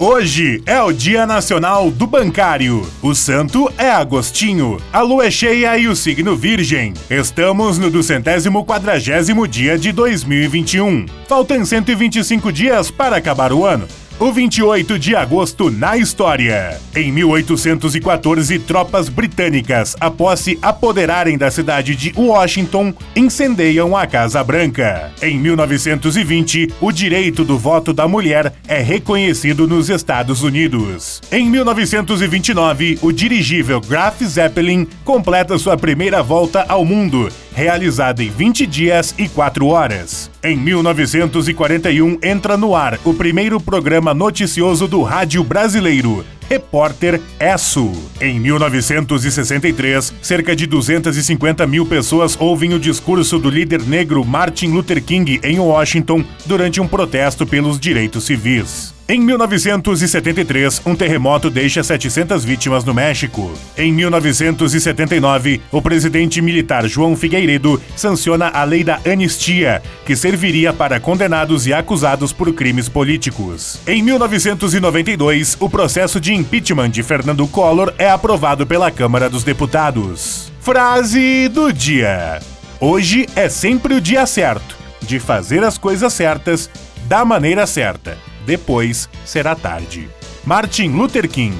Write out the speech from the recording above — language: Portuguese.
Hoje é o Dia Nacional do Bancário. O santo é Agostinho. A lua é cheia e o signo Virgem. Estamos no duzentésimo quadragésimo dia de 2021. Faltam 125 dias para acabar o ano. O 28 de agosto na história. Em 1814, tropas britânicas, após se apoderarem da cidade de Washington, incendeiam a Casa Branca. Em 1920, o direito do voto da mulher é reconhecido nos Estados Unidos. Em 1929, o dirigível Graf Zeppelin completa sua primeira volta ao mundo, realizada em 20 dias e 4 horas. Em 1941, entra no ar o primeiro programa noticioso do rádio brasileiro, Repórter ESSO. Em 1963, cerca de 250 mil pessoas ouvem o discurso do líder negro Martin Luther King em Washington durante um protesto pelos direitos civis. Em 1973, um terremoto deixa 700 vítimas no México. Em 1979, o presidente militar João Figueiredo sanciona a lei da anistia, que serviria para condenados e acusados por crimes políticos. Em 1992, o processo de impeachment de Fernando Collor é aprovado pela Câmara dos Deputados. Frase do dia: Hoje é sempre o dia certo de fazer as coisas certas da maneira certa depois será tarde. Martin Luther King